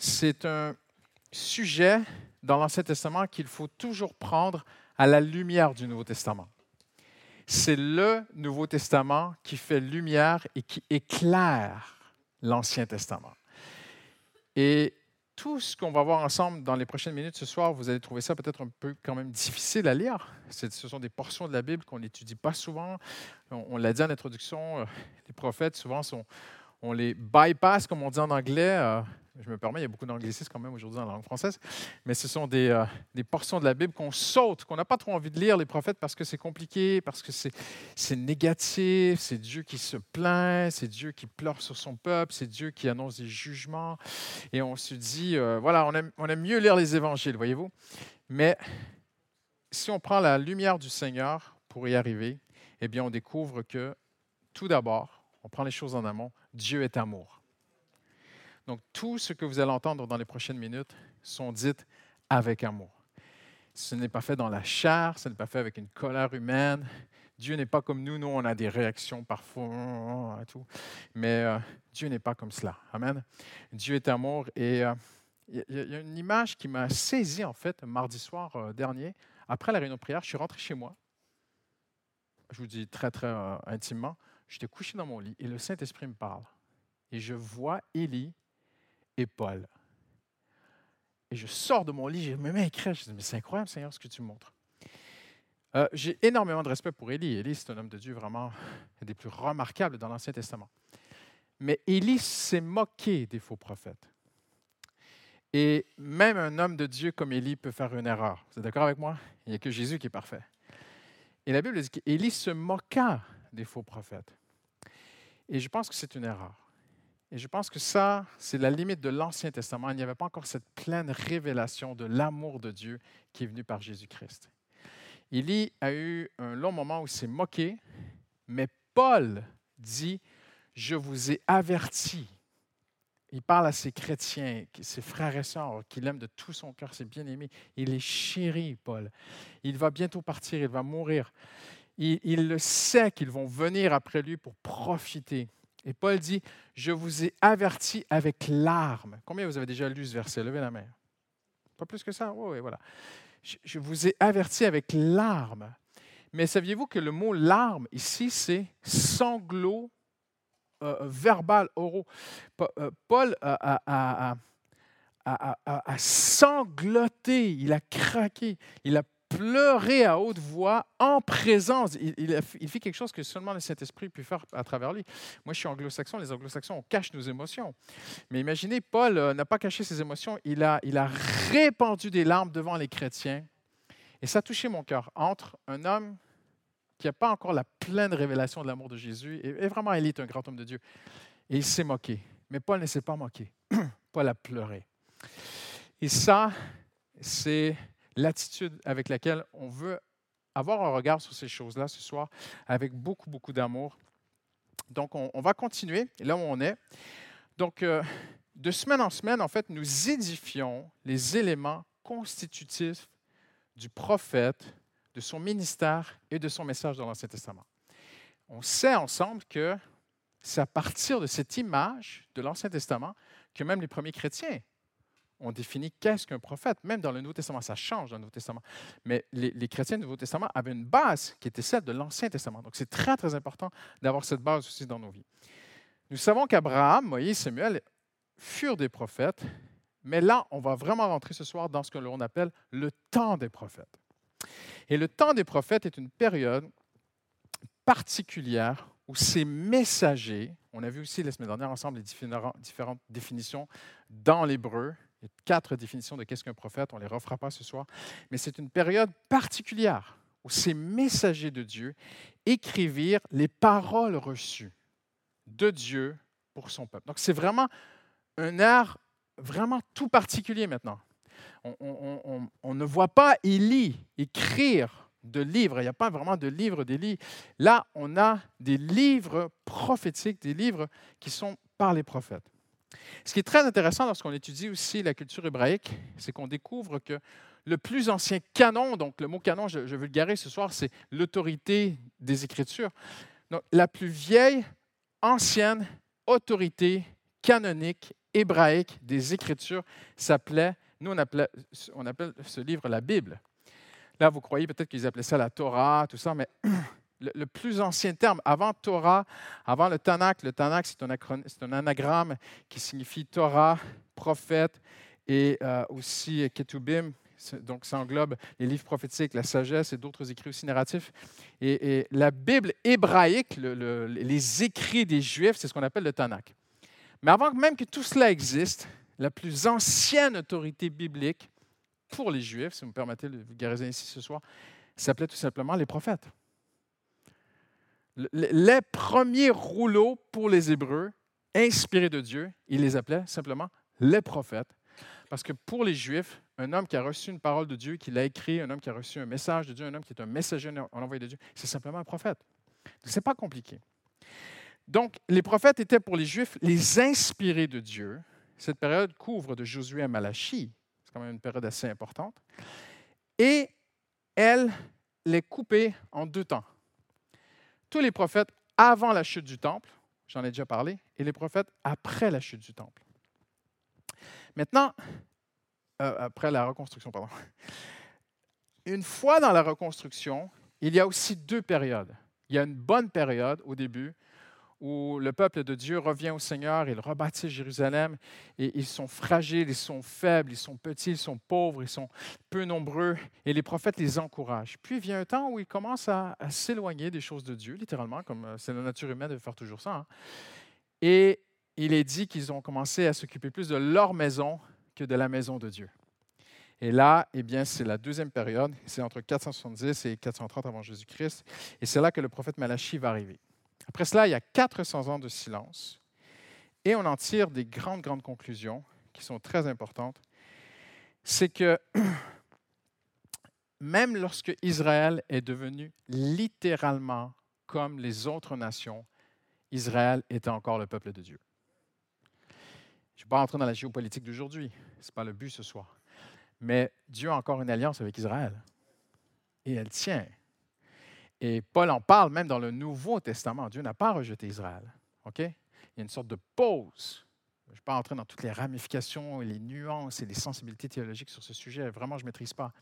c'est un sujet dans l'Ancien Testament qu'il faut toujours prendre à la lumière du Nouveau Testament. C'est le Nouveau Testament qui fait lumière et qui éclaire l'Ancien Testament. Et tout ce qu'on va voir ensemble dans les prochaines minutes ce soir, vous allez trouver ça peut-être un peu quand même difficile à lire. Ce sont des portions de la Bible qu'on n'étudie pas souvent. On, l'a dit en introduction, euh, les prophètes souvent sont, on les bypass, comme on dit en anglais. Je me permets, il y a beaucoup d'anglicisme quand même aujourd'hui dans la langue française, mais ce sont des, euh, des portions de la Bible qu'on saute, qu'on n'a pas trop envie de lire, les prophètes, parce que c'est compliqué, parce que c'est négatif, c'est Dieu qui se plaint, c'est Dieu qui pleure sur son peuple, c'est Dieu qui annonce des jugements. Et on se dit, euh, voilà, on on aime mieux lire les évangiles, voyez-vous. Mais si on prend la lumière du Seigneur pour y arriver, eh bien, on découvre que, tout d'abord, on prend les choses en amont, Dieu est amour. Donc, tout ce que vous allez entendre dans les prochaines minutes sont dites avec amour. Ce n'est pas fait dans la chair, ce n'est pas fait avec une colère humaine. Dieu n'est pas comme nous, nous on a des réactions parfois et tout, mais euh, Dieu n'est pas comme cela. Amen. Dieu est amour et euh, il y, a une image qui m'a saisi en fait mardi soir euh, dernier. Après la réunion de prière, je suis rentré chez moi. Je vous dis très très intimement, j'étais couché dans mon lit et le Saint-Esprit me parle. Et je vois Élie et Paul. Et je sors de mon lit, je me mets à écrire, je dis, mais c'est incroyable Seigneur ce que tu montres. Euh, j'ai énormément de respect pour Élie. Élie, c'est un homme de Dieu vraiment des plus remarquables dans l'Ancien Testament. Mais Élie s'est moqué des faux prophètes. Et même un homme de Dieu comme Élie peut faire une erreur. Vous êtes d'accord avec moi? Il n'y a que Jésus qui est parfait. Et la Bible dit qu'Élie se moqua des faux prophètes. Et je pense que c'est une erreur. Et je pense que ça, c'est la limite de l'Ancien Testament. Il n'y avait pas encore cette pleine révélation de l'amour de Dieu qui est venu par Jésus-Christ. Élie a eu un long moment où il s'est moqué, mais Paul dit, je vous ai averti. Il parle à ses chrétiens, ses frères et sœurs qu'il aime de tout son cœur, ses bien-aimés. Il est chéri, Paul. Il va bientôt partir, il va mourir. Il, il le sait qu'ils vont venir après lui pour profiter. Et Paul dit, je vous ai averti avec larmes. Combien vous avez déjà lu ce verset? Levez la main. Pas plus que ça? Oui, voilà. Je, vous ai averti avec larmes. Mais saviez-vous que le mot larmes ici, c'est sanglot euh, verbal, oraux. Euh, Paul a, a, sangloté, il a craqué, il a pleurer à haute voix en présence. Il, fait quelque chose que seulement le Saint-Esprit peut faire à travers lui. Moi, je suis anglo-saxon. Les anglo-saxons, on cache nos émotions. Mais imaginez, Paul euh, n'a pas caché ses émotions. Il a, il répandu des larmes devant les chrétiens. Et ça a touché mon cœur. Entre un homme qui n'a pas encore la pleine révélation de l'amour de Jésus, et, vraiment, il est un grand homme de Dieu. Et il s'est moqué. Mais Paul ne s'est pas moqué. Paul a pleuré. Et ça, c'est l'attitude avec laquelle on veut avoir un regard sur ces choses-là ce soir avec beaucoup, beaucoup d'amour. Donc, on, va continuer là où on est. Donc, euh, de semaine en semaine, en fait, nous édifions les éléments constitutifs du prophète, de son ministère et de son message dans l'Ancien Testament. On sait ensemble que c'est à partir de cette image de l'Ancien Testament que même les premiers chrétiens on définit qu'est-ce qu'un prophète. Même dans le Nouveau Testament, ça change dans le Nouveau Testament. Mais les, chrétiens du Nouveau Testament avaient une base qui était celle de l'Ancien Testament. Donc c'est très, très important d'avoir cette base aussi dans nos vies. Nous savons qu'Abraham, Moïse, Samuel furent des prophètes, mais là, on va vraiment rentrer ce soir dans ce que l'on appelle le temps des prophètes. Et le temps des prophètes est une période particulière où ces messagers, on a vu aussi la semaine dernière ensemble les différentes définitions dans l'hébreu, il y a quatre définitions de qu'est-ce qu'un prophète, on ne les refera pas ce soir, mais c'est une période particulière où ces messagers de Dieu écrivirent les paroles reçues de Dieu pour son peuple. Donc c'est vraiment un art vraiment tout particulier maintenant. On, ne voit pas Élie écrire de livres, il n'y a pas vraiment de livres d'Élie. Là, on a des livres prophétiques, des livres qui sont par les prophètes. Ce qui est très intéressant lorsqu'on étudie aussi la culture hébraïque, c'est qu'on découvre que le plus ancien canon, donc le mot canon, je, je vulgarise ce soir, c'est l'autorité des Écritures. Donc, la plus vieille, ancienne autorité canonique hébraïque des Écritures s'appelait, nous on, appelait, on appelle ce livre la Bible. Là, vous croyez peut-être qu'ils appelaient ça la Torah, tout ça, mais le, plus ancien terme, avant Torah, avant le Tanakh, le Tanakh, c'est un, un, anagramme qui signifie Torah, prophète, et euh, aussi Ketubim, donc ça englobe les livres prophétiques, la sagesse et d'autres écrits aussi narratifs. Et, la Bible hébraïque, les écrits des Juifs, c'est ce qu'on appelle le Tanakh. Mais avant même que tout cela existe, la plus ancienne autorité biblique pour les Juifs, si vous me permettez de vulgariser ici ce soir, s'appelait tout simplement les prophètes. Les premiers rouleaux pour les Hébreux, inspirés de Dieu, ils les appelaient simplement les prophètes. Parce que pour les Juifs, un homme qui a reçu une parole de Dieu, qui l'a écrit, un homme qui a reçu un message de Dieu, un homme qui est un messager en envoyé de Dieu, c'est simplement un prophète. Ce n'est pas compliqué. Donc, les prophètes étaient pour les Juifs les inspirés de Dieu. Cette période couvre de Josué à Malachie. C'est quand même une période assez importante. Et elle les coupée en deux temps. Tous les prophètes avant la chute du temple, j'en ai déjà parlé, et les prophètes après la chute du temple. Maintenant, euh, après la reconstruction, pardon. Une fois dans la reconstruction, il y a aussi deux périodes. Il y a une bonne période au début où le peuple de Dieu revient au Seigneur, il rebâtit Jérusalem, et ils sont fragiles, ils sont faibles, ils sont petits, ils sont pauvres, ils sont peu nombreux, et les prophètes les encouragent. Puis vient un temps où ils commencent à, s'éloigner des choses de Dieu, littéralement, comme euh, c'est la nature humaine de faire toujours ça. Hein. Et il est dit qu'ils ont commencé à s'occuper plus de leur maison que de la maison de Dieu. Et là, eh bien, c'est la deuxième période, c'est entre 470 et 430 avant Jésus-Christ, et c'est là que le prophète Malachie va arriver. Après cela, il y a 400 ans de silence, et on en tire des grandes, grandes conclusions qui sont très importantes. C'est que même lorsque Israël est devenu littéralement comme les autres nations, Israël était encore le peuple de Dieu. Je ne vais pas entrer dans la géopolitique d'aujourd'hui, ce n'est pas le but ce soir. Mais Dieu a encore une alliance avec Israël. Et elle tient. Et Paul en parle même dans le Nouveau Testament. Dieu n'a pas rejeté Israël. OK? Il y a une sorte de pause. Je ne vais pas entrer dans toutes les ramifications et les nuances et les sensibilités théologiques sur ce sujet. Vraiment, je ne maîtrise pas.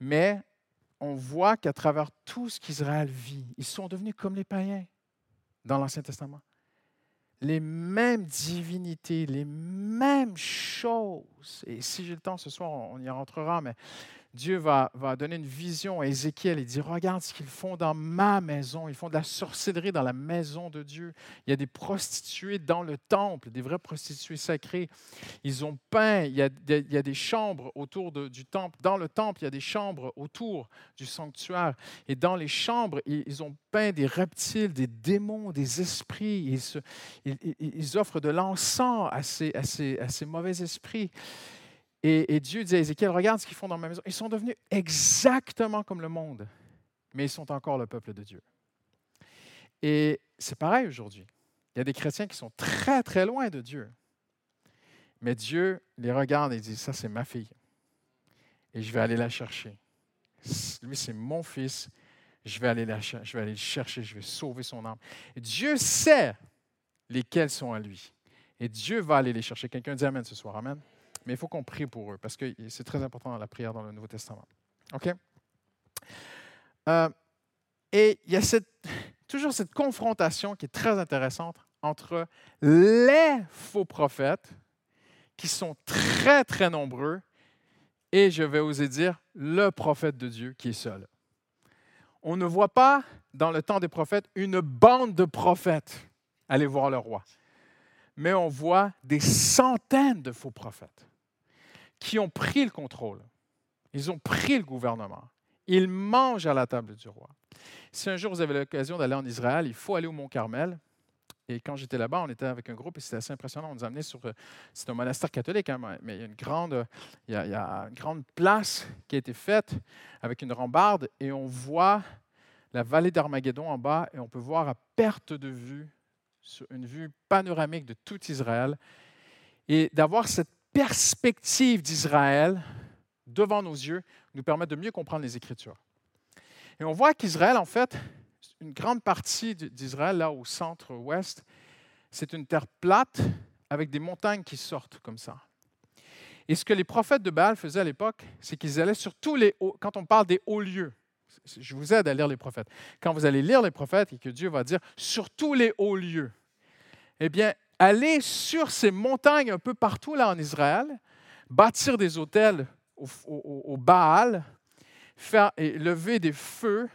Mais on voit qu'à travers tout ce qu'Israël vit, ils sont devenus comme les païens dans l'Ancien Testament les mêmes divinités, les mêmes choses. Et si j'ai le temps ce soir, on y rentrera, mais Dieu va, va, donner une vision à Ézéchiel et dire, regarde ce qu'ils font dans ma maison. Ils font de la sorcellerie dans la maison de Dieu. Il y a des prostituées dans le temple, des vraies prostituées sacrées. Ils ont peint, il y a, il y a des chambres autour du temple. Dans le temple, il y a des chambres autour du sanctuaire. Et dans les chambres, ils ont peint des reptiles, des démons, des esprits. Ils, ils, ils offrent de l'encens à ces, à, ces, à ces mauvais esprits. Et, Dieu dit à Ézéchiel, regarde ce qu'ils font dans ma maison. Ils sont devenus exactement comme le monde, mais ils sont encore le peuple de Dieu. Et c'est pareil aujourd'hui. Il y a des chrétiens qui sont très, très loin de Dieu. Mais Dieu les regarde et dit, ça c'est ma fille. Et je vais aller la chercher. Lui, c'est mon fils. Je vais, aller la, je vais aller le chercher, je vais sauver son âme. Et Dieu sait lesquels sont à lui. Et Dieu va aller les chercher. Quelqu'un dit Amen ce soir. Amen mais il faut qu'on prie pour eux parce que c'est très important dans la prière dans le Nouveau Testament. OK? Euh, et il y a toujours cette confrontation qui est très intéressante entre les faux prophètes, qui sont très, très nombreux, et je vais oser dire le prophète de Dieu qui est seul. On ne voit pas dans le temps des prophètes une bande de prophètes aller voir le roi, mais on voit des centaines de faux prophètes qui ont pris le contrôle. Ils ont pris le gouvernement. Ils mangent à la table du roi. Si un jour vous avez l'occasion d'aller en Israël, il faut aller au Mont Carmel. Et quand j'étais là-bas, on était avec un groupe et c'était assez impressionnant. On nous a amenés sur. Euh, c'est un monastère catholique, hein, mais il y, a une grande, il, y a, une grande place qui a été faite avec une rambarde et on voit la vallée d'Armageddon en bas et on peut voir à perte de vue, une vue panoramique de tout Israël. Et d'avoir cette perspective d'Israël devant nos yeux nous permet de mieux comprendre les Écritures. Et on voit qu'Israël, en fait, une grande partie d'Israël, là au centre-ouest, c'est une terre plate avec des montagnes qui sortent comme ça. Et ce que les prophètes de Baal faisaient à l'époque, c'est qu'ils allaient sur tous les hauts, quand on parle des hauts lieux, je vous aide à lire les prophètes. Quand vous allez lire les prophètes et que Dieu va dire sur tous les hauts lieux, eh bien, allez sur ces montagnes un peu partout là en Israël, bâtir des hôtels au, Baal, faire et lever des feux,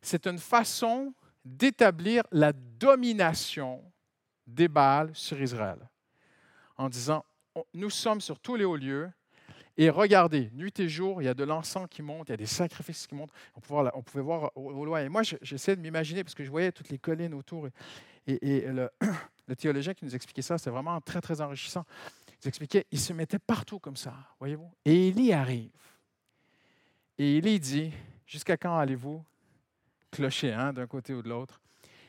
c'est une façon d'établir la domination des Baals sur Israël. En disant, nous sommes sur tous les hauts lieux, et regardez, nuit et jour, il y a de l'encens qui monte, il y a des sacrifices qui montent. On pouvait voir, on pouvait voir au, loin. Et moi, j'essaie de m'imaginer, parce que je voyais toutes les collines autour. Et, le, le, théologien qui nous expliquait ça, c'est vraiment très, très enrichissant. Il expliquait, il se mettait partout comme ça, voyez-vous. Et Élie arrive. Et Élie dit, jusqu'à quand allez-vous clocher hein, d'un côté ou de l'autre?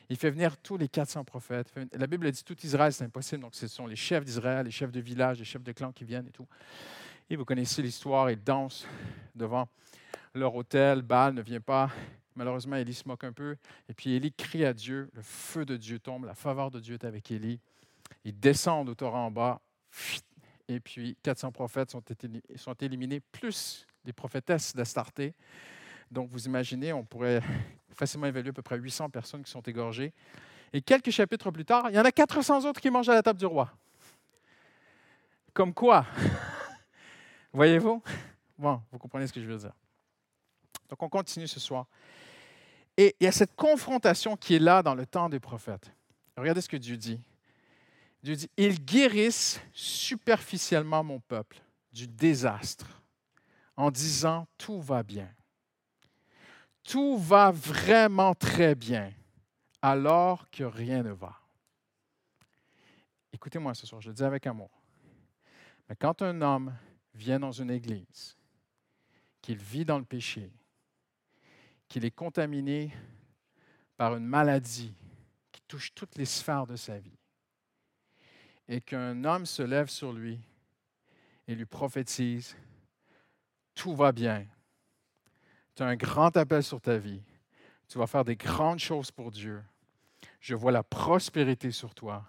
Il fait venir tous les 400 prophètes. La Bible dit tout Israël, c'est impossible. Donc, ce sont les chefs d'Israël, les chefs de village, les chefs de clan qui viennent et tout. Et vous connaissez l'histoire, ils dansent devant leur hôtel. Baal ne vient pas. Malheureusement, Élie se moque un peu. Et puis Élie crie à Dieu. Le feu de Dieu tombe. La faveur de Dieu est avec Élie. Ils descendent au torrent en bas. Et puis 400 prophètes sont, éliminés, plus les prophétesses d'Astarté. Donc vous imaginez, on pourrait facilement évaluer à peu près 800 personnes qui sont égorgées. Et quelques chapitres plus tard, il y en a 400 autres qui mangent à la table du roi. Comme quoi? Voyez-vous? Bon, vous comprenez ce que je veux dire. Donc on continue ce soir. Et il y a cette confrontation qui est là dans le temps des prophètes. Regardez ce que Dieu dit. Dieu dit, ils guérissent superficiellement mon peuple du désastre en disant, tout va bien. Tout va vraiment très bien alors que rien ne va. Écoutez-moi ce soir, je le dis avec amour. Mais quand un homme vient dans une église, qu'il vit dans le péché, qu'il est contaminé par une maladie qui touche toutes les sphères de sa vie, et qu'un homme se lève sur lui et lui prophétise, tout va bien, tu as un grand appel sur ta vie, tu vas faire des grandes choses pour Dieu, je vois la prospérité sur toi,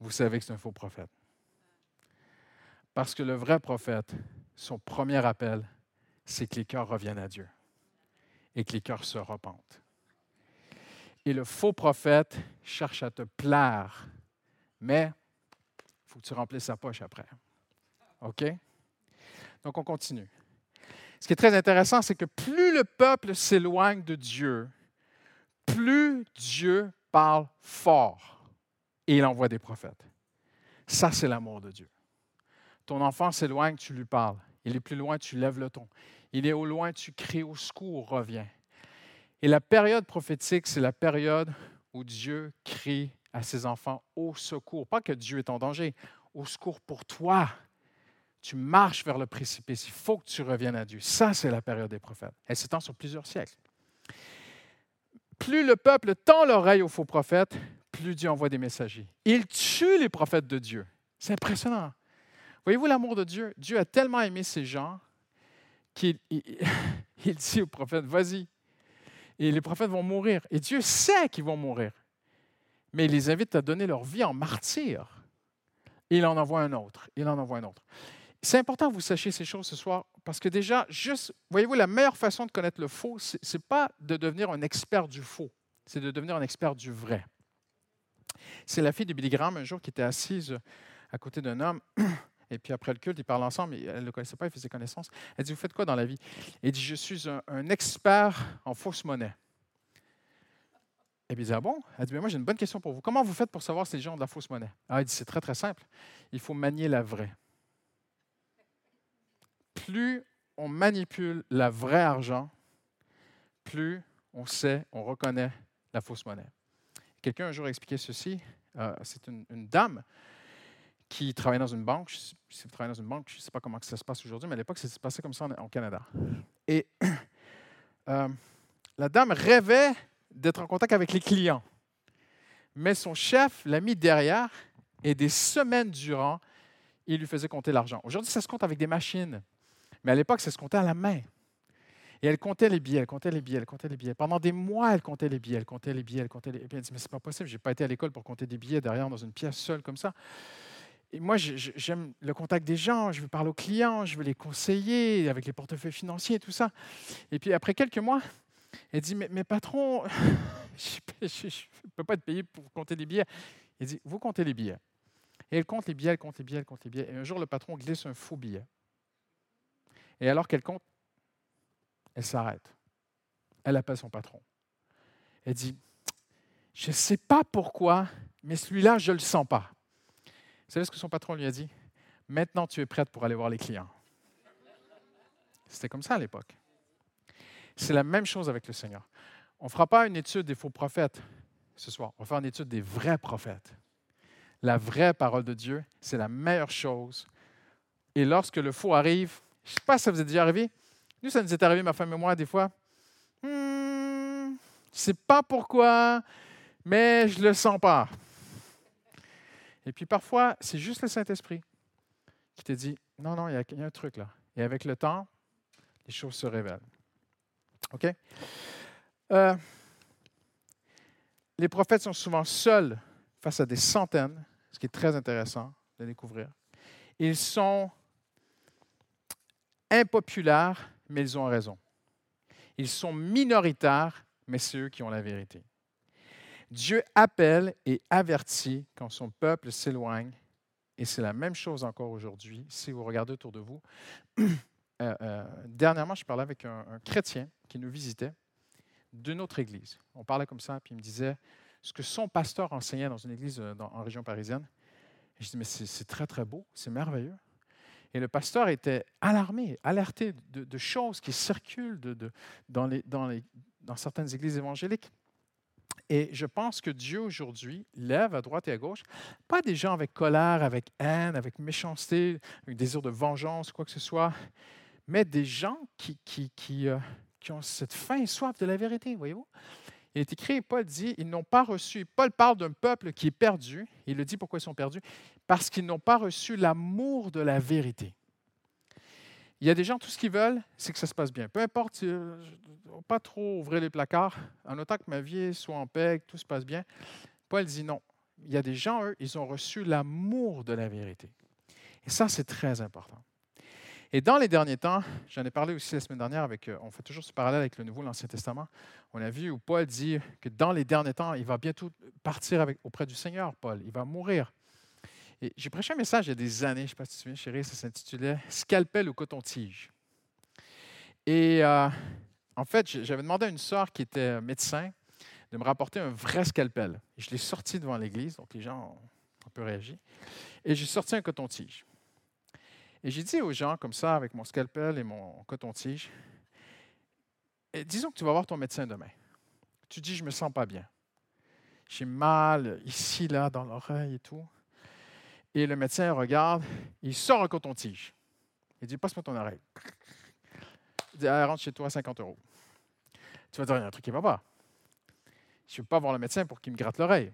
vous savez que c'est un faux prophète. Parce que le vrai prophète, son premier appel, c'est que les cœurs reviennent à Dieu et que les cœurs se repentent. Et le faux prophète cherche à te plaire, mais il faut que tu remplisses sa poche après. OK? Donc, on continue. Ce qui est très intéressant, c'est que plus le peuple s'éloigne de Dieu, plus Dieu parle fort et il envoie des prophètes. Ça, c'est l'amour de Dieu. Ton enfant s'éloigne, tu lui parles. Il est plus loin, tu lèves le ton. Il est au loin, tu cries au secours, reviens. Et la période prophétique, c'est la période où Dieu crie à ses enfants au secours. Pas que Dieu est en danger, au secours pour toi. Tu marches vers le précipice. Il faut que tu reviennes à Dieu. Ça, c'est la période des prophètes. Elle s'étend sur plusieurs siècles. Plus le peuple tend l'oreille aux faux prophètes, plus Dieu envoie des messagers. Il tue les prophètes de Dieu. C'est impressionnant. Voyez-vous l'amour de Dieu? Dieu a tellement aimé ces gens qu'il dit aux prophètes, vas-y. Et les prophètes vont mourir. Et Dieu sait qu'ils vont mourir. Mais il les invite à donner leur vie en martyr. Et il en envoie un autre. Il en envoie un autre. C'est important que vous sachiez ces choses ce soir parce que déjà, juste, voyez-vous, la meilleure façon de connaître le faux, ce n'est pas de devenir un expert du faux, c'est de devenir un expert du vrai. C'est la fille de Billy Graham un jour qui était assise à côté d'un homme Et puis après le culte, ils parlent ensemble, mais elle ne le connaissait pas, ils faisaient connaissance. Elle dit, vous faites quoi dans la vie? Elle dit, je suis un, expert en fausse monnaie. Et puis il dit, ah bon? Elle dit, mais moi j'ai une bonne question pour vous. Comment vous faites pour savoir si les gens ont de la fausse monnaie? Ah, elle dit, c'est très très simple. Il faut manier la vraie. Plus on manipule la vraie argent, plus on sait, on reconnaît la fausse monnaie. Quelqu'un un jour a expliqué ceci. Euh, c'est une, dame qui travaillait dans une banque. Si vous dans une banque, je ne sais pas comment ça se passe aujourd'hui, mais à l'époque, ça se passait comme ça au Canada. Et euh, la dame rêvait d'être en contact avec les clients. Mais son chef l'a mis derrière et des semaines durant, il lui faisait compter l'argent. Aujourd'hui, ça se compte avec des machines. Mais à l'époque, ça se comptait à la main. Et elle comptait les billets, elle comptait les billets, elle comptait les billets. Pendant des mois, elle comptait les billets, elle comptait les billets, elle comptait les billets. Elle dit, mais c'est pas possible, je n'ai pas été à l'école pour compter des billets derrière dans une pièce seule comme ça. Moi, j'aime le contact des gens, je veux parler aux clients, je veux les conseiller avec les portefeuilles financiers et tout ça. Et puis après quelques mois, elle dit, mais, patron, je ne peux pas te payer pour compter les billets. Il dit, vous comptez les billets. Et elle compte les billets, elle compte les billets, elle compte les billets. Et un jour, le patron glisse un faux billet. Et alors qu'elle compte, elle s'arrête. Elle appelle son patron. Elle dit, je ne sais pas pourquoi, mais celui-là, je ne le sens pas. Savez ce que son patron lui a dit? Maintenant, tu es prête pour aller voir les clients. C'était comme ça à l'époque. C'est la même chose avec le Seigneur. On ne fera pas une étude des faux prophètes ce soir. On va faire une étude des vrais prophètes. La vraie parole de Dieu, c'est la meilleure chose. Et lorsque le faux arrive, je ne sais pas si ça vous est déjà arrivé. Nous, ça nous est arrivé, ma femme et moi, des fois. Hmm, je ne sais pas pourquoi, mais je le sens pas. Et puis parfois, c'est juste le Saint-Esprit qui te dit, non, non, il y, a un truc là. Et avec le temps, les choses se révèlent. OK? Euh, les prophètes sont souvent seuls face à des centaines, ce qui est très intéressant de découvrir. Ils sont impopulaires, mais ils ont raison. Ils sont minoritaires, mais c'est eux qui ont la vérité. Dieu appelle et avertit quand son peuple s'éloigne, et c'est la même chose encore aujourd'hui. Si vous regardez autour de vous, euh, euh, dernièrement, je parlais avec un, chrétien qui nous visitait d'une autre église. On parlait comme ça, puis il me disait ce que son pasteur enseignait dans une église euh, en région parisienne. Je dis, mais c'est très, très beau, c'est merveilleux. Et le pasteur était alarmé, alerté de, choses qui circulent dans certaines églises évangéliques. Et je pense que Dieu aujourd'hui lève à droite et à gauche, pas des gens avec colère, avec haine, avec méchanceté, avec désir de vengeance, quoi que ce soit, mais des gens qui, qui, euh, qui ont cette faim et soif de la vérité, voyez-vous? Il est écrit, Paul dit, ils n'ont pas reçu, Paul parle d'un peuple qui est perdu, il le dit pourquoi ils sont perdus, parce qu'ils n'ont pas reçu l'amour de la vérité. Il y a des gens, tout ce qu'ils veulent, c'est que ça se passe bien. Peu importe, euh, pas trop ouvrir les placards, en autant que ma vie soit en paix, que tout se passe bien. Paul dit non. Il y a des gens, eux, ils ont reçu l'amour de la vérité. Et ça, c'est très important. Et dans les derniers temps, j'en ai parlé aussi la semaine dernière, avec, euh, on fait toujours ce parallèle avec le Nouveau l'Ancien Testament. On a vu où Paul dit que dans les derniers temps, il va bientôt partir auprès du Seigneur, Paul. Il va mourir j'ai prêché un message il y a des années, je ne sais pas si tu te souviens, chérie, ça s'intitulait Scalpel ou coton-tige. Et euh, en fait, j'avais demandé à une sœur qui était médecin de me rapporter un vrai scalpel. je l'ai sorti devant l'église, donc les gens ont un peu réagi. Et j'ai sorti un coton-tige. Et j'ai dit aux gens, comme ça, avec mon scalpel et mon coton-tige, disons que tu vas voir ton médecin demain. Tu dis, je ne me sens pas bien. J'ai mal ici, là, dans l'oreille et tout. Et le médecin regarde, il sort un coton-tige. Il dit Passe-moi ton oreille. Il dit ah, Rentre chez toi, 50 euros. Tu vas dire Il y a un truc qui va pas. Je ne veux pas voir le médecin pour qu'il me gratte l'oreille.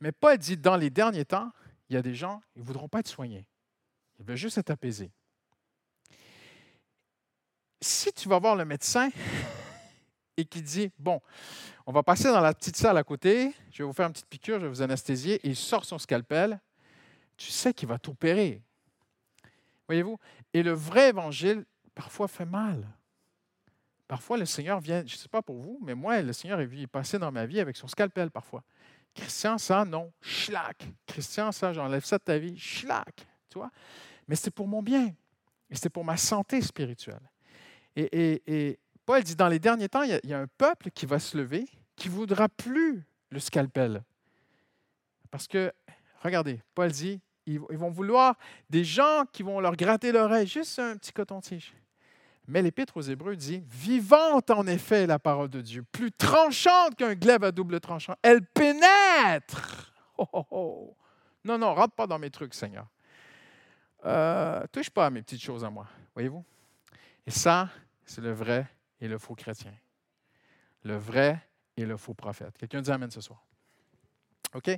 Mais Paul dit Dans les derniers temps, il y a des gens, ils ne voudront pas être soignés. Ils veulent juste être apaisés. Si tu vas voir le médecin et qu'il dit Bon, on va passer dans la petite salle à côté, je vais vous faire une petite piqûre, je vais vous anesthésier, et il sort son scalpel, tu sais qu'il va t'opérer. Voyez-vous? Et le vrai évangile, parfois, fait mal. Parfois, le Seigneur vient, je ne sais pas pour vous, mais moi, le Seigneur est passé dans ma vie avec son scalpel parfois. Christian, ça, non, schlac. Christian, ça, j'enlève ça de ta vie, schlac. Tu vois? Mais c'est pour mon bien. Et c'est pour ma santé spirituelle. Et, Paul dit, dans les derniers temps, il y, a, il y, a, un peuple qui va se lever qui ne voudra plus le scalpel. Parce que Regardez, Paul dit, ils vont vouloir des gens qui vont leur gratter l'oreille, juste un petit coton-tige. Mais l'Épître aux Hébreux dit Vivante en effet la parole de Dieu, plus tranchante qu'un glaive à double tranchant. Elle pénètre. Oh, oh, oh. Non, non, rentre pas dans mes trucs, Seigneur. Euh, touche pas à mes petites choses à moi, voyez-vous? Et ça, c'est le vrai et le faux chrétien. Le vrai et le faux prophète. Quelqu'un dit Amen ce soir. OK?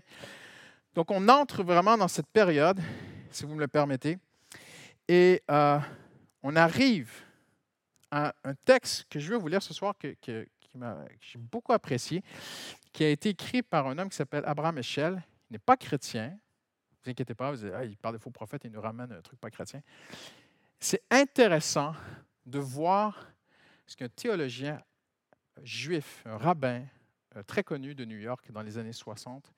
Donc, on entre vraiment dans cette période, si vous me le permettez, et euh, on arrive à un texte que je vais vous lire ce soir, que, j'ai beaucoup apprécié, qui a été écrit par un homme qui s'appelle Abraham Echel. Il n'est pas chrétien. vous inquiétez pas, il parle de faux prophètes, il nous ramène un truc pas chrétien. C'est intéressant de voir ce qu'un théologien juif, un rabbin euh, très connu de New York dans les années 60,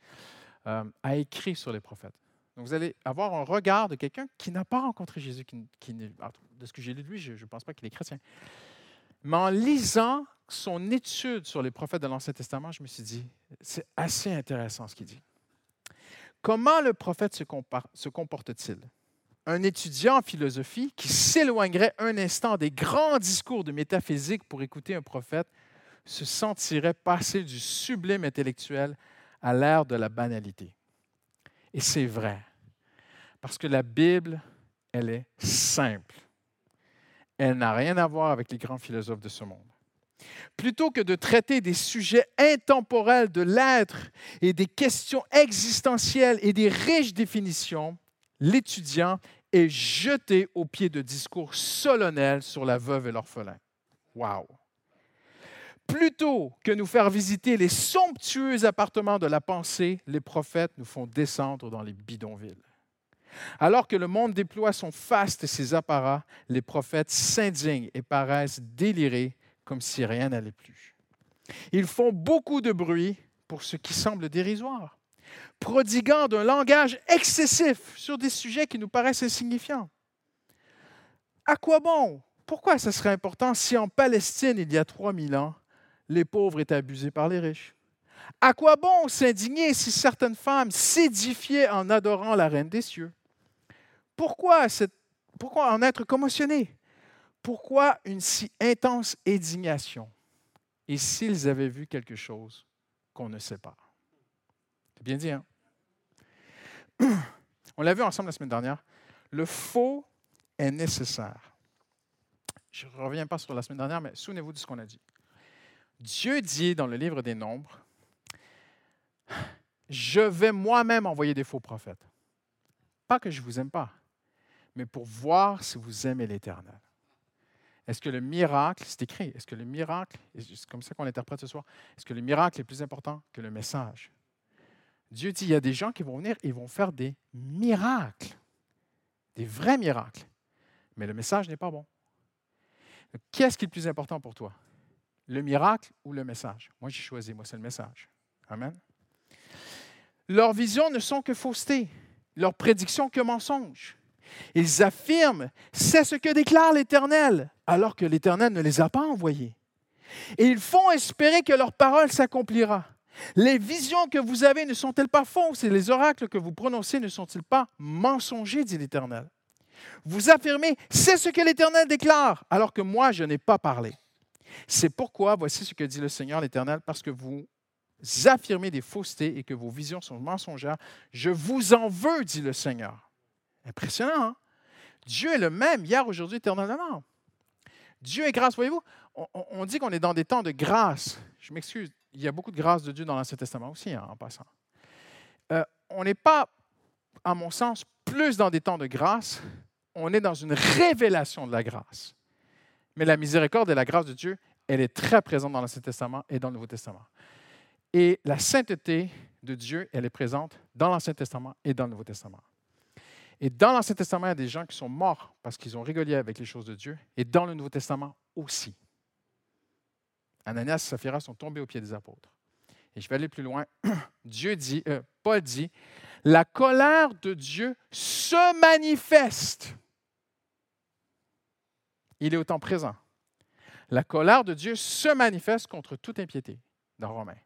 euh, a écrit sur les prophètes. Donc vous allez avoir un regard de quelqu'un qui n'a pas rencontré Jésus, qui, de ce que j'ai lu de lui, je ne pense pas qu'il est chrétien. Mais en lisant son étude sur les prophètes de l'Ancien Testament, je me suis dit, c'est assez intéressant ce qu'il dit. Comment le prophète se, se comporte-t-il? Un étudiant en philosophie qui s'éloignerait un instant des grands discours de métaphysique pour écouter un prophète se sentirait passer du sublime intellectuel à l'ère de la banalité. Et c'est vrai, parce que la Bible, elle est simple. Elle n'a rien à voir avec les grands philosophes de ce monde. Plutôt que de traiter des sujets intemporels de l'être et des questions existentielles et des riches définitions, l'étudiant est jeté au pied de discours solennels sur la veuve et l'orphelin. Wow! Plutôt que nous faire visiter les somptueux appartements de la pensée, les prophètes nous font descendre dans les bidonvilles. Alors que le monde déploie son faste et ses apparats, les prophètes s'indignent et paraissent délirés comme si rien n'allait plus. Ils font beaucoup de bruit pour ce qui semble dérisoire, prodiguant d'un langage excessif sur des sujets qui nous paraissent insignifiants. À quoi bon? Pourquoi ce serait important si en Palestine, il y a 3000 ans, les pauvres étaient abusés par les riches? À quoi bon s'indigner si certaines femmes s'édifiaient en adorant la reine des cieux? Pourquoi, pourquoi en être commotionné? Pourquoi une si intense indignation? Et s'ils avaient vu quelque chose qu'on ne sait pas? C'est bien dit, hein? On l'a vu ensemble la semaine dernière. Le faux est nécessaire. Je ne reviens pas sur la semaine dernière, mais souvenez-vous de ce qu'on a dit. Dieu dit dans le livre des Nombres, je vais moi-même envoyer des faux prophètes. Pas que je ne vous aime pas, mais pour voir si vous aimez l'Éternel. Est-ce que le miracle, c'est écrit, est-ce que le miracle, c'est comme ça qu'on l'interprète ce soir, est-ce que le miracle est plus important que le message? Dieu dit, il y a des gens qui vont venir et vont faire des miracles, des vrais miracles, mais le message n'est pas bon. Qu'est-ce qui est le plus important pour toi? Le miracle ou le message? Moi, j'ai choisi, moi, c'est le message. Amen. Leurs visions ne sont que fausseté, leurs prédictions que mensonges. Ils affirment, c'est ce que déclare l'Éternel, alors que l'Éternel ne les a pas envoyés. Et ils font espérer que leur parole s'accomplira. Les visions que vous avez ne sont-elles pas fausses et les oracles que vous prononcez ne sont-ils pas mensongers, dit l'Éternel? Vous affirmez, c'est ce que l'Éternel déclare, alors que moi, je n'ai pas parlé. C'est pourquoi, voici ce que dit le Seigneur l'Éternel, parce que vous affirmez des faussetés et que vos visions sont mensongères, je vous en veux, dit le Seigneur. Impressionnant, hein? Dieu est le même hier, aujourd'hui, éternellement. Dieu est grâce. Voyez-vous, on, dit qu'on est dans des temps de grâce. Je m'excuse, il y a beaucoup de grâce de Dieu dans l'Ancien Testament aussi, hein, en passant. Euh, on n'est pas, à mon sens, plus dans des temps de grâce, on est dans une révélation de la grâce. Mais la miséricorde et la grâce de Dieu, elle est très présente dans l'Ancien Testament et dans le Nouveau Testament. Et la sainteté de Dieu, elle est présente dans l'Ancien Testament et dans le Nouveau Testament. Et dans l'Ancien Testament, il y a des gens qui sont morts parce qu'ils ont rigolé avec les choses de Dieu. Et dans le Nouveau Testament aussi. Ananias et Saphira sont tombés aux pieds des apôtres. Et je vais aller plus loin. Dieu dit, euh, Paul dit, la colère de Dieu se manifeste. Il est au temps présent. La colère de Dieu se manifeste contre toute impiété dans Romains.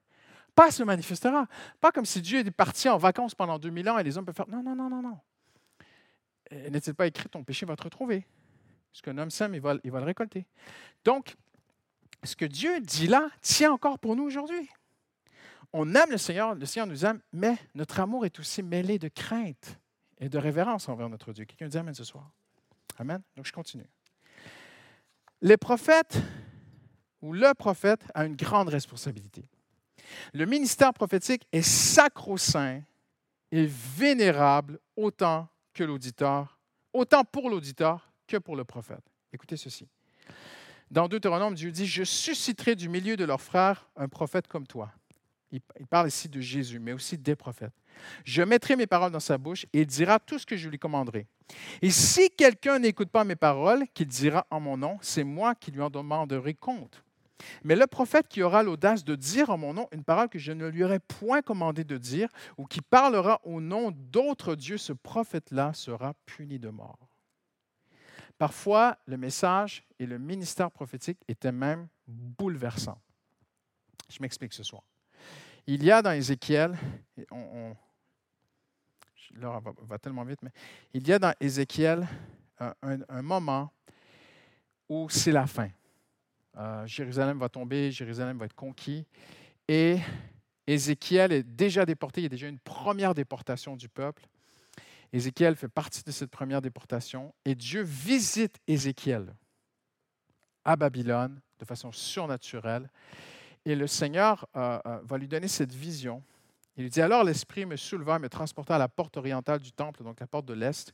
Pas se manifestera. Pas comme si Dieu était parti en vacances pendant 2000 ans et les hommes peuvent faire non, non, non, non, non. Euh, n'est-il pas écrit ton péché va te retrouver? Ce qu'un homme sème, il va, il va le récolter. Donc, ce que Dieu dit là tient encore pour nous aujourd'hui. On aime le Seigneur, le Seigneur nous aime, mais notre amour est aussi mêlé de crainte et de révérence envers notre Dieu. Quelqu'un dit Amen ce soir. Amen. Donc, je continue. Les prophètes, ou le prophète, a une grande responsabilité. Le ministère prophétique est sacro-saint et vénérable autant que l'auditeur, autant pour l'auditeur que pour le prophète. Écoutez ceci. Dans Deutéronome, Dieu dit, Je susciterai du milieu de leurs frères un prophète comme toi. Il parle ici de Jésus, mais aussi des prophètes. Je mettrai mes paroles dans sa bouche et il dira tout ce que je lui commanderai. Et si quelqu'un n'écoute pas mes paroles, qu'il dira en mon nom, c'est moi qui lui en demanderai compte. Mais le prophète qui aura l'audace de dire en mon nom une parole que je ne lui aurais point commandé de dire, ou qui parlera au nom d'autres dieux, ce prophète-là sera puni de mort. Parfois, le message et le ministère prophétique étaient même bouleversants. Je m'explique ce soir. Il y a dans Ézéchiel, on, on va, tellement vite, mais il y a dans Ézéchiel un moment où c'est la fin. Euh, Jérusalem va tomber, Jérusalem va être conquis. Et Ézéchiel est déjà déporté, il y a déjà une première déportation du peuple. Ézéchiel fait partie de cette première déportation et Dieu visite Ézéchiel à Babylone de façon surnaturelle. Et le Seigneur euh, euh, va lui donner cette vision. Il lui dit Alors l'Esprit me souleva et me transporta à la porte orientale du temple, donc la porte de l'Est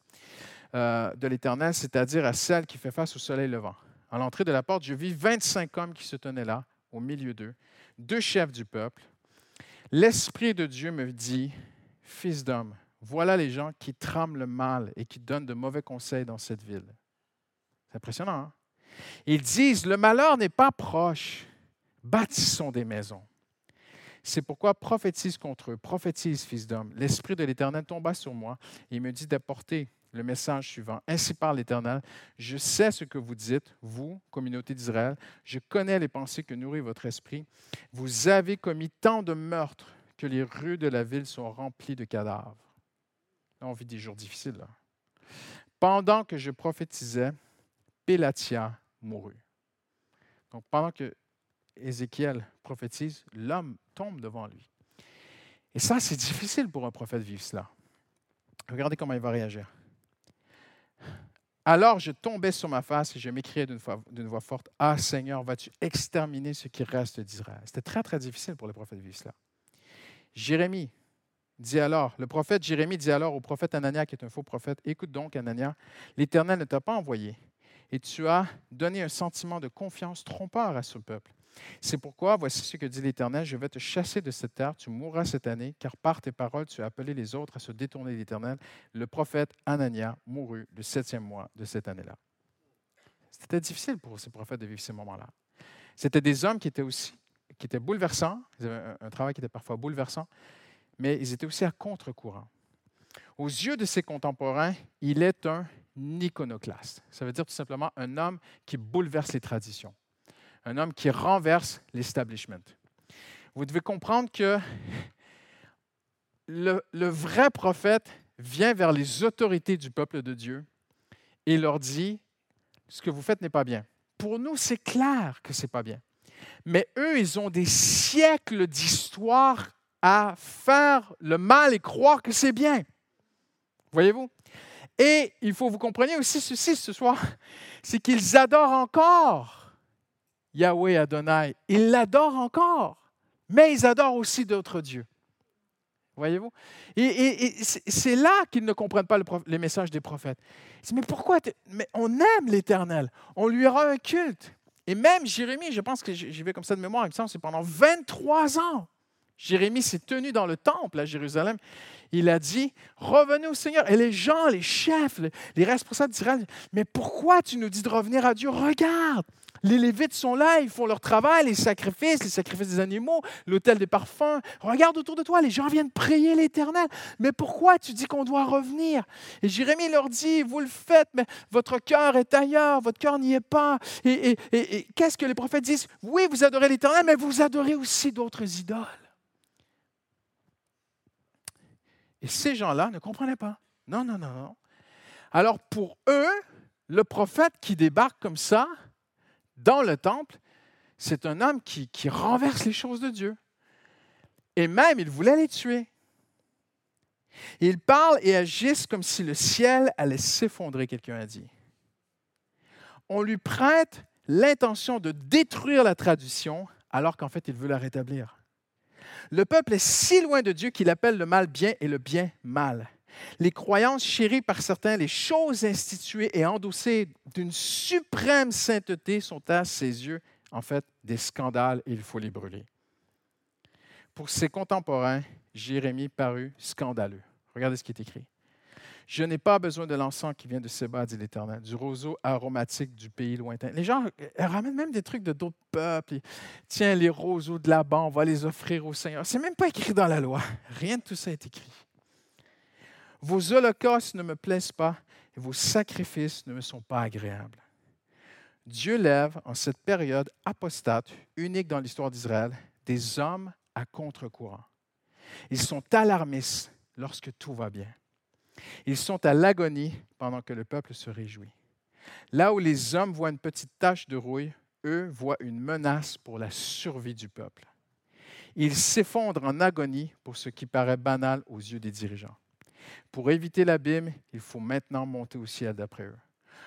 de l'Éternel, c'est-à-dire à celle qui fait face au soleil levant. À l'entrée de la porte, je vis 25 hommes qui se tenaient là, au milieu d'eux, deux chefs du peuple. L'Esprit de Dieu me dit, Fils d'homme, voilà les gens qui trament le mal et qui donnent de mauvais conseils dans cette ville. C'est impressionnant. Hein? Ils disent, le malheur n'est pas proche, bâtissons des maisons. C'est pourquoi prophétise contre eux, prophétise, fils d'homme. L'Esprit de l'Éternel tomba sur moi et il me dit d'apporter le message suivant. Ainsi parle l'Éternel, je sais ce que vous dites, vous, communauté d'Israël, je connais les pensées que nourrit votre esprit. Vous avez commis tant de meurtres que les rues de la ville sont remplies de cadavres. on vit des jours difficiles. Pendant que je prophétisais, Pélatia mourut. Donc pendant que Ézéchiel prophétise, l'homme tombe devant lui. Et ça, c'est difficile pour un prophète vivre cela. Regardez comment il va réagir. Alors je tombais sur ma face et je m'écriais d'une voix, forte, Ah Seigneur, vas-tu exterminer ce qui reste d'Israël? C'était très, très difficile pour le prophète de vivre cela. Jérémie dit alors, le prophète Jérémie dit alors au prophète Anania, qui est un faux prophète, Écoute donc, Anania, l'Éternel ne t'a pas envoyé et tu as donné un sentiment de confiance trompeur à ce peuple. C'est pourquoi, voici ce que dit l'Éternel, je vais te chasser de cette terre, tu mourras cette année, car par tes paroles tu as appelé les autres à se détourner de l'Éternel. Le prophète Anania mourut le septième mois de cette année-là. C'était difficile pour ces prophètes de vivre ces moments-là. C'était des hommes qui étaient aussi qui étaient bouleversants, ils avaient un, travail qui était parfois bouleversant, mais ils étaient aussi à contre-courant. Aux yeux de ses contemporains, il est un iconoclaste. Ça veut dire tout simplement un homme qui bouleverse les traditions un homme qui renverse l'establishment. Vous devez comprendre que le, vrai prophète vient vers les autorités du peuple de Dieu et leur dit, ce que vous faites n'est pas bien. Pour nous, c'est clair que ce n'est pas bien. Mais eux, ils ont des siècles d'histoire à faire le mal et croire que c'est bien. Voyez-vous? Et il faut vous compreniez aussi ceci ce soir, c'est qu'ils adorent encore Yahweh Adonai. Ils l'adorent encore, mais ils adorent aussi d'autres dieux. Voyez-vous? Et, c'est là qu'ils ne comprennent pas le, les messages des prophètes. Ils disent, mais pourquoi? Mais on aime l'Éternel. On lui rend un culte. Et même Jérémie, je pense que j'y vais comme ça de mémoire, il me semble, c'est pendant 23 ans. Jérémie s'est tenu dans le temple à Jérusalem. Il a dit, revenez au Seigneur. Et les gens, les chefs, les responsables d'Israël, mais pourquoi tu nous dis de revenir à Dieu? Regarde, les Lévites sont là, ils font leur travail, les sacrifices, les sacrifices des animaux, l'autel des parfums. Regarde autour de toi, les gens viennent prier l'Éternel. Mais pourquoi tu dis qu'on doit revenir? Et Jérémie leur dit, vous le faites, mais votre cœur est ailleurs, votre cœur n'y est pas. Et, qu'est-ce que les prophètes disent? Oui, vous adorez l'Éternel, mais vous adorez aussi d'autres idoles. Et ces gens-là ne comprenaient pas. Non, non, non, non. Alors pour eux, le prophète qui débarque comme ça, dans le temple, c'est un homme qui, renverse les choses de Dieu. Et même, il voulait les tuer. Ils parlent et agissent comme si le ciel allait s'effondrer, quelqu'un a dit. On lui prête l'intention de détruire la tradition alors qu'en fait, il veut la rétablir. Le peuple est si loin de Dieu qu'il appelle le mal bien et le bien mal les croyances chéries par certains, les choses instituées et endossées d'une suprême sainteté sont à ses yeux, en fait, des scandales et il faut les brûler. Pour ses contemporains, Jérémie parut scandaleux. Regardez ce qui est écrit. Je n'ai pas besoin de l'encens qui vient de Séba, dit l'Éternel, du roseau aromatique du pays lointain. Les gens ramènent même des trucs de d'autres peuples. Tiens, les roseaux de là-bas, on va les offrir au Seigneur. C'est même pas écrit dans la loi. Rien de tout ça est écrit. Vos holocaustes ne me plaisent pas et vos sacrifices ne me sont pas agréables. Dieu lève en cette période apostate, unique dans l'histoire d'Israël, des hommes à contre-courant. Ils sont alarmistes lorsque tout va bien. Ils sont à l'agonie pendant que le peuple se réjouit. Là où les hommes voient une petite tache de rouille, eux voient une menace pour la survie du peuple. Ils s'effondrent en agonie pour ce qui paraît banal aux yeux des dirigeants. Pour éviter l'abîme, il faut maintenant monter au ciel d'après eux.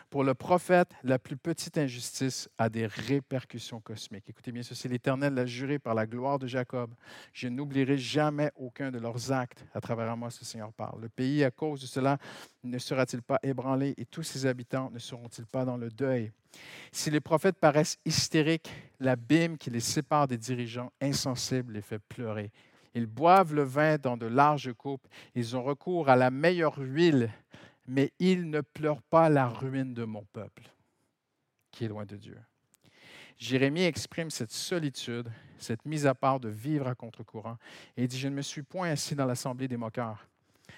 Pour le prophète, la plus petite injustice a des répercussions cosmiques. Écoutez bien ceci, l'Éternel l'a juré par la gloire de Jacob. Je n'oublierai jamais aucun de leurs actes à travers moi, ce Seigneur parle. Le pays, à cause de cela, ne sera-t-il pas ébranlé et tous ses habitants ne seront-ils pas dans le deuil? Si les prophètes paraissent hystériques, l'abîme qui les sépare des dirigeants insensibles les fait pleurer. Ils boivent le vin dans de larges coupes. Ils ont recours à la meilleure huile mais il ne pleure pas la ruine de mon peuple qui est loin de Dieu. Jérémie exprime cette solitude, cette mise à part de vivre à contre-courant, et dit, je ne me suis point assis dans l'assemblée des moqueurs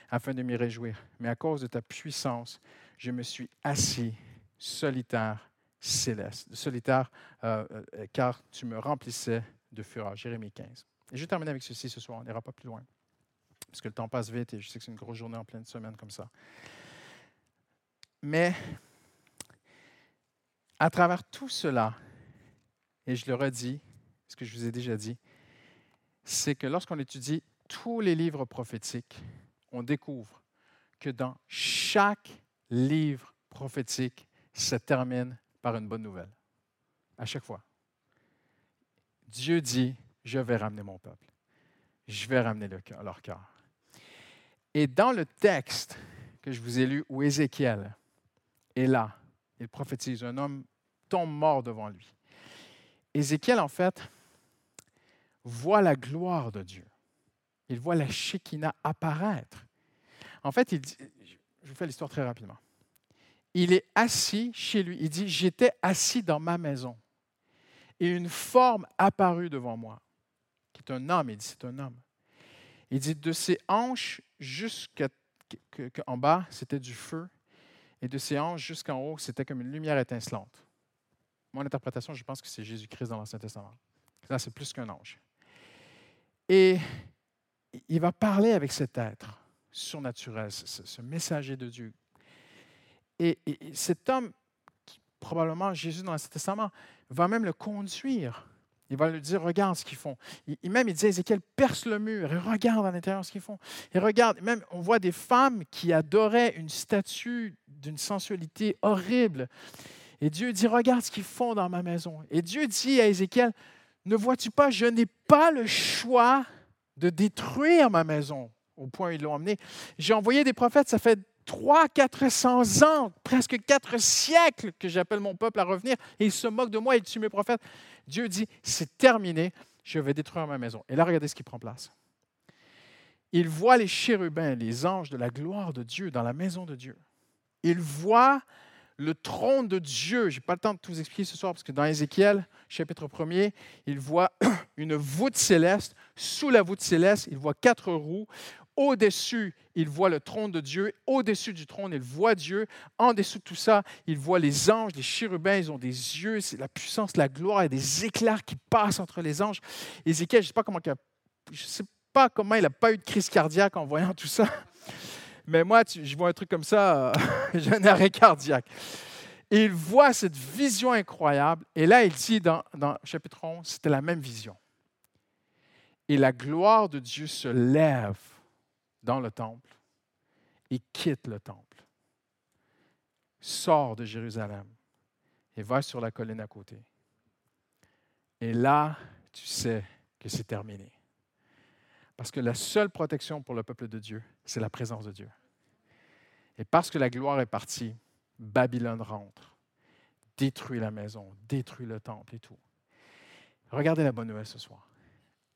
afin de m'y réjouir, mais à cause de ta puissance, je me suis assis solitaire, céleste, solitaire, euh, euh, car tu me remplissais de fureur. Jérémie 15. Et je vais avec ceci ce soir, on n'ira pas plus loin, parce que le temps passe vite et je sais que c'est une grosse journée en pleine semaine comme ça. Mais à travers tout cela, et je le redis, ce que je vous ai déjà dit, c'est que lorsqu'on étudie tous les livres prophétiques, on découvre que dans chaque livre prophétique, ça termine par une bonne nouvelle. À chaque fois. Dieu dit, je vais ramener mon peuple. Je vais ramener leur cœur. Et dans le texte que je vous ai lu, où Ézéchiel et là. Il prophétise. Un homme tombe mort devant lui. Ézéchiel, en fait, voit la gloire de Dieu. Il voit la Shekinah apparaître. En fait, il dit, je vous fais l'histoire très rapidement. Il est assis chez lui. Il dit, j'étais assis dans ma maison. Et une forme apparut devant moi, qui est un homme. Il dit, c'est un homme. Il dit, de ses hanches jusqu'en bas, c'était du feu et de ses hanches jusqu'en haut, c'était comme une lumière étincelante. Mon interprétation, je pense que c'est Jésus-Christ dans l'Ancien Testament. Là, c'est plus qu'un ange. Et il va parler avec cet être surnaturel, ce, messager de Dieu. Et, cet homme, probablement Jésus dans l'Ancien Testament, va même le conduire il va lui dire, regarde ce qu'ils font. Il, même, il dit, Ézéchiel, perce le mur et regarde à l'intérieur ce qu'ils font. Et regarde, même, on voit des femmes qui adoraient une statue d'une sensualité horrible. Et Dieu dit, regarde ce qu'ils font dans ma maison. Et Dieu dit à Ézéchiel, ne vois-tu pas, je n'ai pas le choix de détruire ma maison au point où ils l'ont emmené. J'ai envoyé des prophètes, ça fait 300, 400 ans, presque quatre siècles que j'appelle mon peuple à revenir et ils se moquent de moi et tuent mes prophètes. Dieu dit, c'est terminé, je vais détruire ma maison. Et là, regardez ce qui prend place. Il voit les chérubins, les anges de la gloire de Dieu dans la maison de Dieu. Il voit le trône de Dieu. Je n'ai pas le temps de tout vous expliquer ce soir parce que dans Ézéchiel, chapitre 1er, il voit une voûte céleste. Sous la voûte céleste, il voit quatre roues. Au-dessus, il voit le trône de Dieu. Au-dessus du trône, il voit Dieu. En dessous de tout ça, il voit les anges, les chérubins. Ils ont des yeux, c'est la puissance, la gloire. A des éclairs qui passent entre les anges. Ézéchiel, je ne sais pas comment, il n'a pas eu de crise cardiaque en voyant tout ça. Mais moi, je vois un truc comme ça, j'ai un arrêt cardiaque. Et il voit cette vision incroyable. Et là, il dit dans, dans chapitre 11, c'était la même vision. Et la gloire de Dieu se lève dans le temple et quitte le temple. Sort de Jérusalem et va sur la colline à côté. Et là, tu sais que c'est terminé. Parce que la seule protection pour le peuple de Dieu, c'est la présence de Dieu. Et parce que la gloire est partie, Babylone rentre, détruit la maison, détruit le temple et tout. Regardez la bonne nouvelle ce soir.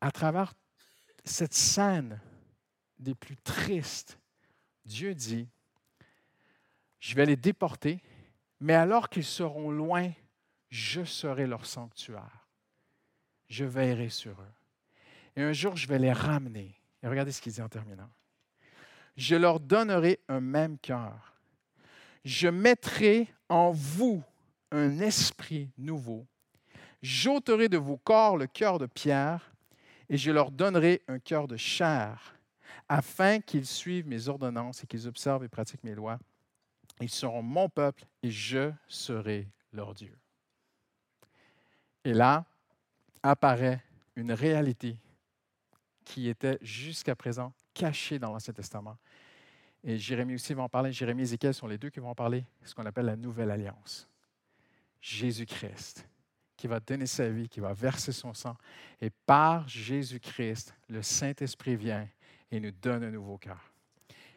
À travers cette scène des plus tristes, Dieu dit, je vais les déporter, mais alors qu'ils seront loin, je serai leur sanctuaire. Je veillerai sur eux. Et un jour, je vais les ramener. Et regardez ce qu'il dit en terminant. Je leur donnerai un même cœur. Je mettrai en vous un esprit nouveau. J'ôterai de vos corps le cœur de pierre et je leur donnerai un cœur de chair, afin qu'ils suivent mes ordonnances et qu'ils observent et pratiquent mes lois. Ils seront mon peuple et je serai leur Dieu. Et là apparaît une réalité qui était jusqu'à présent cachée dans l'Ancien Testament. Et Jérémie aussi va en parler. Jérémie et Ézéchiel sont les deux qui vont en parler, ce qu'on appelle la nouvelle alliance. Jésus-Christ qui va donner sa vie, qui va verser son sang. Et par Jésus-Christ, le Saint-Esprit vient et nous donne un nouveau cœur.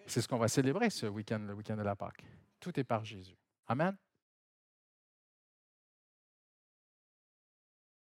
C'est ce qu'on va célébrer ce week-end, le week-end de la Pâque. Tout est par Jésus. Amen.